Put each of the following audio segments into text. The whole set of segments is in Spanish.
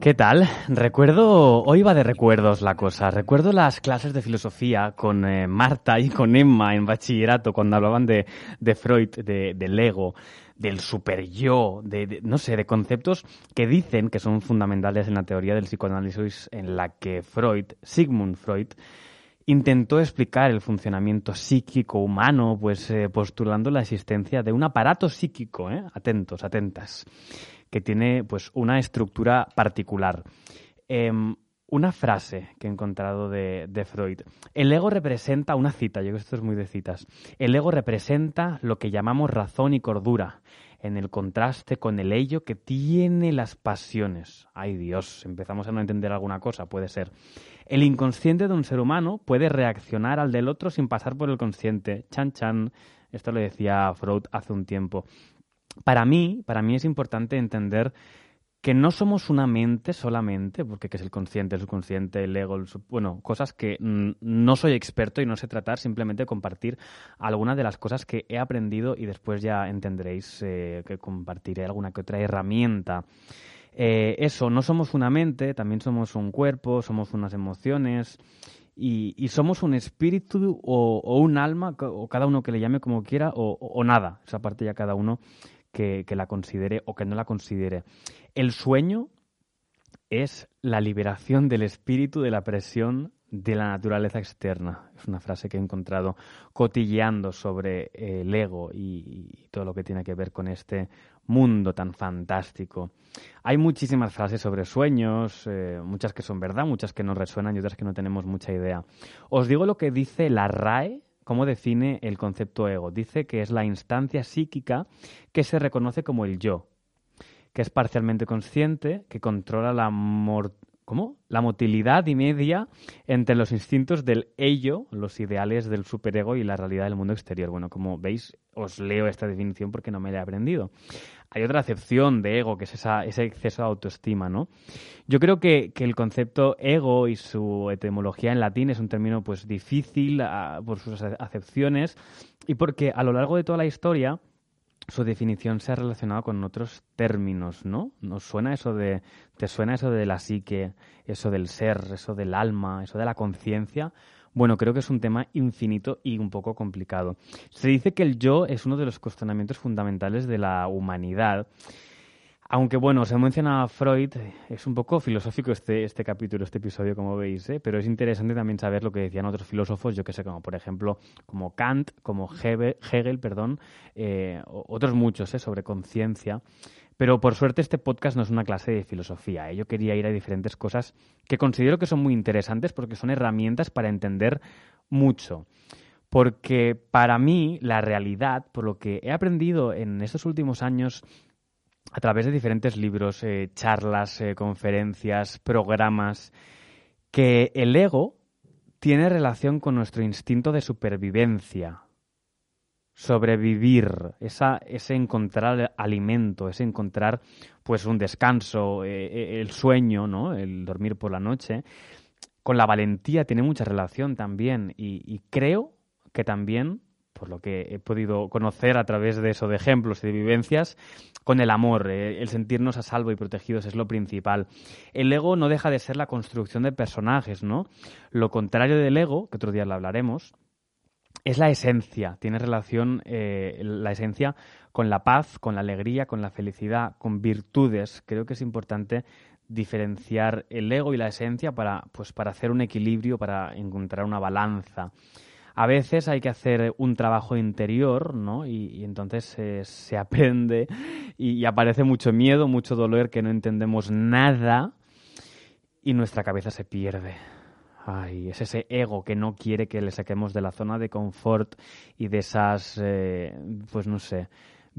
¿Qué tal? Recuerdo, hoy va de recuerdos la cosa. Recuerdo las clases de filosofía con eh, Marta y con Emma en bachillerato cuando hablaban de, de Freud, de, del ego, del super yo, de, no sé, de conceptos que dicen que son fundamentales en la teoría del psicoanálisis en la que Freud, Sigmund Freud, intentó explicar el funcionamiento psíquico humano, pues eh, postulando la existencia de un aparato psíquico, ¿eh? atentos, atentas, que tiene pues una estructura particular. Em, una frase que he encontrado de, Freud. El ego representa, una cita, yo creo que esto es muy de citas, el ego representa lo que llamamos razón y cordura, en el contraste con el ello que tiene las pasiones. Ay Dios, empezamos a no entender alguna cosa, puede ser. El inconsciente de un ser humano puede reaccionar al del otro sin pasar por el consciente. Chan chan. Esto lo decía Freud hace un tiempo para mí, para mí es importante entender que no somos una mente solamente, porque que es el consciente, el subconsciente, el ego, bueno, cosas que no soy experto y no sé tratar, simplemente compartir algunas de las cosas que he aprendido y después ya entenderéis eh, que compartiré alguna que otra herramienta. Eh, eso, no somos una mente, también somos un cuerpo, somos unas emociones y, somos un espíritu o, un alma, o cada uno que le llame como quiera, o nada. Esa parte ya cada uno que, la considere o que no la considere. El sueño es la liberación del espíritu de la presión de la naturaleza externa. Es una frase que he encontrado cotilleando sobre el ego y, todo lo que tiene que ver con este mundo tan fantástico. Hay muchísimas frases sobre sueños, eh, muchas que son verdad, muchas que no resuenan y otras que no tenemos mucha idea. Os digo lo que dice la RAE ¿Cómo define el concepto ego? Dice que es la instancia psíquica que se reconoce como el yo, que es parcialmente consciente, que controla la, ¿cómo? la motilidad y media entre los instintos del ello, los ideales del superego y la realidad del mundo exterior. Bueno, como veis, os leo esta definición porque no me la he aprendido hay otra acepción de ego, que es ese exceso de autoestima, ¿no? Yo creo que, el concepto ego y su etimología en latín es un término pues difícil ah, por sus acepciones y porque a lo largo de toda la historia su definición se ha relacionado con otros términos, ¿no? ¿Nos suena eso de, te suena eso de la psique, eso del ser, eso del alma, eso de la conciencia? Bueno, creo que es un tema infinito y un poco complicado. Se dice que el yo es uno de los cuestionamientos fundamentales de la humanidad. Aunque bueno, se menciona a Freud, es un poco filosófico este, este capítulo, este episodio, como veis, ¿eh? pero es interesante también saber lo que decían otros filósofos, yo que sé, como por ejemplo, como Kant, como Hegel, perdón, eh, otros muchos, ¿eh? sobre conciencia. Pero por suerte este podcast no es una clase de filosofía. ¿eh? Yo quería ir a diferentes cosas que considero que son muy interesantes porque son herramientas para entender mucho. Porque para mí la realidad, por lo que he aprendido en estos últimos años a través de diferentes libros, eh, charlas, eh, conferencias, programas, que el ego tiene relación con nuestro instinto de supervivencia, sobrevivir, esa, ese encontrar alimento, ese encontrar pues un descanso, eh, el sueño, ¿no? el dormir por la noche, con la valentía tiene mucha relación también y, creo que también, por lo que he podido conocer a través de eso, de ejemplos y de vivencias, con el amor, eh, el sentirnos a salvo y protegidos es lo principal. El ego no deja de ser la construcción de personajes, ¿no? Lo contrario del ego, que otro día lo hablaremos, es la esencia, tiene relación eh, la esencia con la paz, con la alegría, con la felicidad, con virtudes. Creo que es importante diferenciar el ego y la esencia para, pues, para hacer un equilibrio, para encontrar una balanza. A veces hay que hacer un trabajo interior, ¿no? Y, entonces se aprende y aparece mucho miedo, mucho dolor, que no entendemos nada y nuestra cabeza se pierde. Ay, es ese ego que no quiere que le saquemos de la zona de confort y de esas, eh, pues no sé,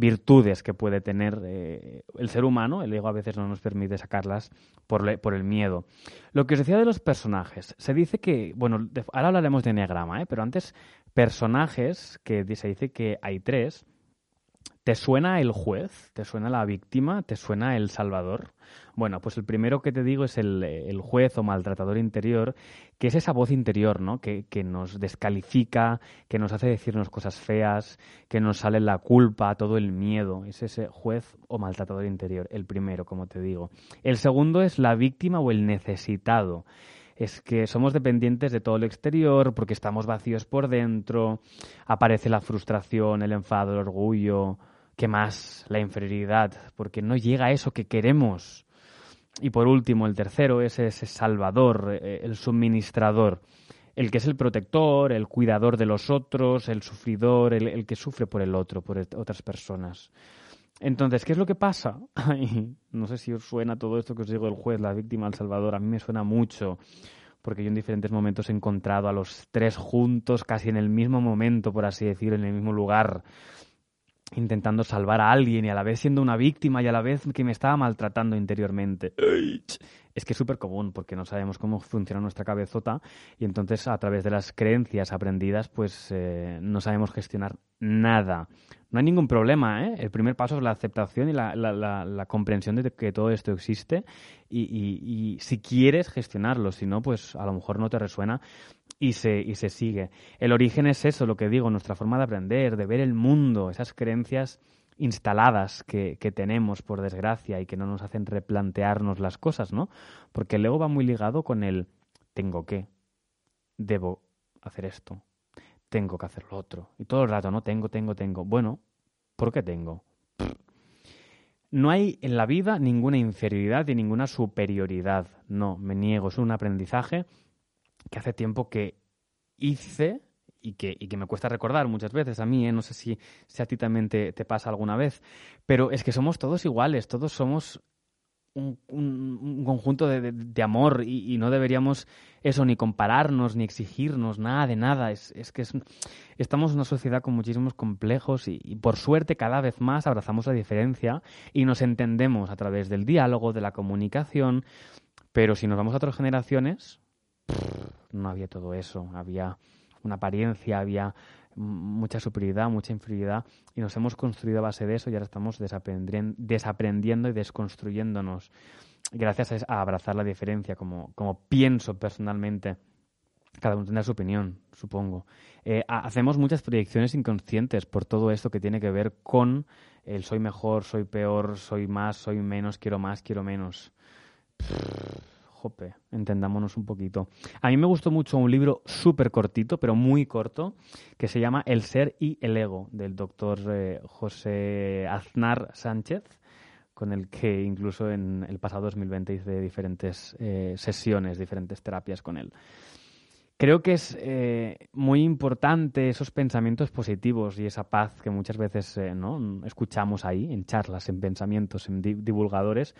virtudes que puede tener eh, el ser humano. El ego a veces no nos permite sacarlas por, por, el miedo. Lo que os decía de los personajes. Se dice que, bueno, ahora hablaremos de enneagrama, ¿eh? pero antes personajes, que se dice que hay tres. ¿Te suena el juez? ¿Te suena la víctima? ¿Te suena el salvador? Bueno, pues el primero que te digo es el, juez o maltratador interior, que es esa voz interior, ¿no? Que, que, nos descalifica, que nos hace decirnos cosas feas, que nos sale la culpa, todo el miedo. Es ese juez o maltratador interior, el primero, como te digo. El segundo es la víctima o el necesitado es que somos dependientes de todo lo exterior porque estamos vacíos por dentro, aparece la frustración, el enfado, el orgullo, ¿qué más? La inferioridad, porque no llega a eso que queremos. Y por último, el tercero es ese salvador, eh, el suministrador, el que es el protector, el cuidador de los otros, el sufridor, el, que sufre por el otro, por otras personas. Entonces, ¿qué es lo que pasa? no sé si os suena todo esto que os digo el juez, la víctima, el salvador. A mí me suena mucho, porque yo en diferentes momentos he encontrado a los tres juntos, casi en el mismo momento, por así decirlo, en el mismo lugar, intentando salvar a alguien y a la vez siendo una víctima y a la vez que me estaba maltratando interiormente. Es que es súper común porque no sabemos cómo funciona nuestra cabezota y entonces a través de las creencias aprendidas pues eh, no sabemos gestionar nada. No hay ningún problema, ¿eh? El primer paso es la aceptación y la, la, comprensión de que todo esto existe y, y, y, si quieres gestionarlo, si no, pues a lo mejor no te resuena y se, y se sigue. El origen es eso, lo que digo, nuestra forma de aprender, de ver el mundo, esas creencias instaladas que, que, tenemos, por desgracia, y que no nos hacen replantearnos las cosas, ¿no? Porque el ego va muy ligado con el tengo que, debo hacer esto, tengo que hacer lo otro. Y todo el rato, ¿no? Tengo, tengo, tengo. Bueno, ¿por qué tengo? No hay en la vida ninguna inferioridad y ninguna superioridad. No, me niego. Es un aprendizaje que hace tiempo que hice y que, y que me cuesta recordar muchas veces a mí, ¿eh? no sé si, si, a ti también te, te, pasa alguna vez, pero es que somos todos iguales, todos somos un, conjunto de, amor y, no deberíamos eso ni compararnos ni exigirnos nada de nada. Es, que estamos en una sociedad con muchísimos complejos y, por suerte cada vez más abrazamos la diferencia y nos entendemos a través del diálogo, de la comunicación. Pero si nos vamos a otras generaciones, no había todo eso. Había una apariencia, había mucha superioridad, mucha inferioridad y nos hemos construido a base de eso y ahora estamos desaprendiendo y desconstruyéndonos gracias a abrazar la diferencia, como, pienso personalmente. Cada uno tendrá su opinión, supongo. Eh, hacemos muchas proyecciones inconscientes por todo esto que tiene que ver con el soy mejor, soy peor, soy más, soy menos, quiero más, quiero menos jope, entendámonos un poquito. A mí me gustó mucho un libro súper cortito, pero muy corto, que se llama El ser y el ego, del doctor eh, José Aznar Sánchez, con el que incluso en el pasado 2020 hice diferentes eh, sesiones, diferentes terapias con él. Creo que es eh, muy importante esos pensamientos positivos y esa paz que muchas veces ¿no? escuchamos ahí, en charlas, en pensamientos, en divulgadores,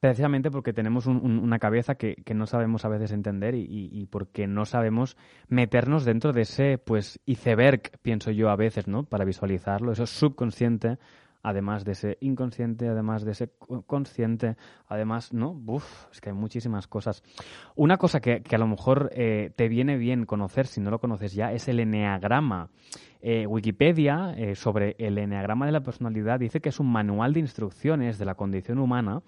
precisamente porque tenemos una cabeza que, no sabemos a veces entender y, porque no sabemos meternos dentro de ese pues iceberg, pienso yo a veces, ¿no? Para visualizarlo, eso subconsciente además de ese inconsciente, además de ese consciente, además, ¿no? Uf, es que hay muchísimas cosas. Una cosa que, a lo mejor eh, te viene bien conocer, si no lo conoces ya, es el eneagrama. Eh, Wikipedia, eh, sobre el eneagrama de la personalidad, dice que es un manual de instrucciones de la condición humana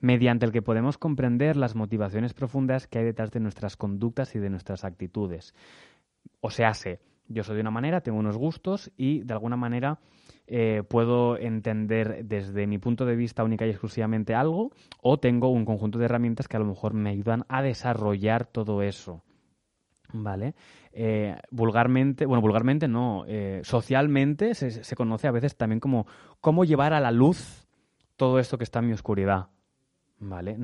mediante el que podemos comprender las motivaciones profundas que hay detrás de nuestras conductas y de nuestras actitudes. O sea, sé, yo soy de una manera, tengo unos gustos y de alguna manera eh, puedo entender desde mi punto de vista única y exclusivamente algo o tengo un conjunto de herramientas que a lo mejor me ayudan a desarrollar todo eso. ¿Vale? Eh, vulgarmente, bueno, vulgarmente no, eh, socialmente se, se, conoce a veces también como cómo llevar a la luz todo esto que está en mi oscuridad. ¿Vale?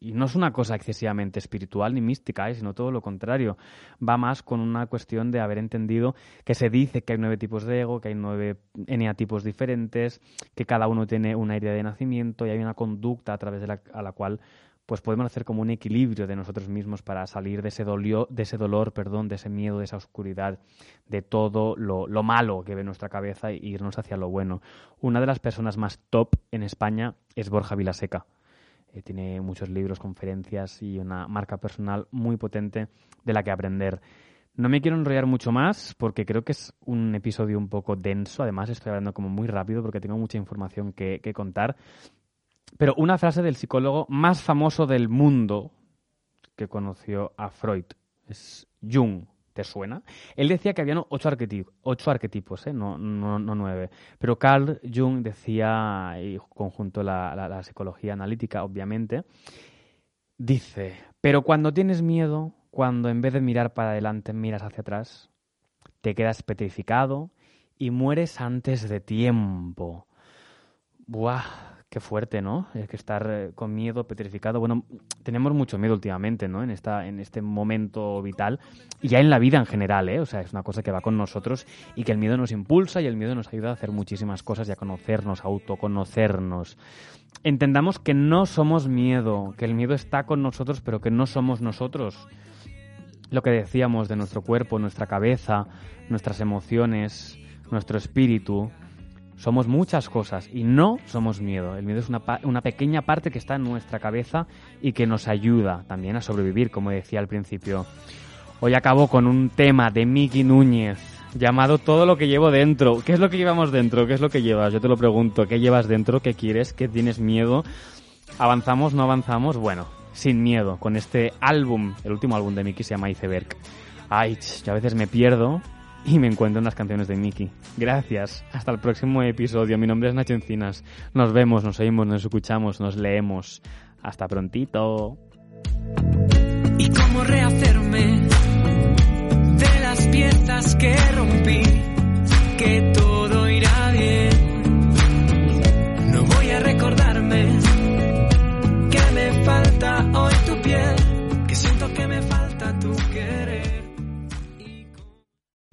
y, no es una cosa excesivamente espiritual ni mística, ¿eh? sino todo lo contrario. Va más con una cuestión de haber entendido que se dice que hay nueve tipos de ego, que hay nueve eneatipos diferentes, que cada uno tiene una idea de nacimiento y hay una conducta a través de la, a la cual pues podemos hacer como un equilibrio de nosotros mismos para salir de ese, dolio, de ese dolor, perdón, de ese miedo, de esa oscuridad, de todo lo, lo malo que ve nuestra cabeza e irnos hacia lo bueno. Una de las personas más top en España es Borja Vilaseca. Eh, tiene muchos libros, conferencias y una marca personal muy potente de la que aprender. No me quiero enrollar mucho más porque creo que es un episodio un poco denso. Además, estoy hablando como muy rápido porque tengo mucha información que, que contar. Pero una frase del psicólogo más famoso del mundo que conoció a Freud es Jung. ¿Te suena? Él decía que habían ocho, arquetipos, ocho arquetipos ¿eh? no, no, no, nueve. Pero Carl Jung decía, y conjunto la, la, la psicología analítica, obviamente, dice, pero cuando tienes miedo, cuando en vez de mirar para adelante miras hacia atrás, te quedas petrificado y mueres antes de tiempo. Buah, Qué fuerte, ¿no? Es que estar eh, con miedo, petrificado. Bueno, tenemos mucho miedo últimamente, ¿no? En, esta, en este momento vital y ya en la vida en general, ¿eh? O sea, es una cosa que va con nosotros y que el miedo nos impulsa y el miedo nos ayuda a hacer muchísimas cosas y a conocernos, a autoconocernos. Entendamos que no somos miedo, que el miedo está con nosotros, pero que no somos nosotros. Lo que decíamos de nuestro cuerpo, nuestra cabeza, nuestras emociones, nuestro espíritu, somos muchas cosas y no somos miedo. El miedo es una, una, pequeña parte que está en nuestra cabeza y que nos ayuda también a sobrevivir, como decía al principio. Hoy acabo con un tema de Miki Núñez llamado Todo lo que llevo dentro. ¿Qué es lo que llevamos dentro? ¿Qué es lo que llevas? Yo te lo pregunto. ¿Qué llevas dentro? ¿Qué quieres? ¿Qué tienes miedo? ¿Avanzamos? ¿No avanzamos? Bueno, sin miedo, con este álbum, el último álbum de Miki se llama Iceberg. Ay, yo a veces me pierdo y me encuentro en las canciones de Mickey. Gracias. Hasta el próximo episodio. Mi nombre es Nacho Encinas. Nos vemos, nos oímos, nos escuchamos, nos leemos. Hasta prontito. ¿Y cómo rehacerme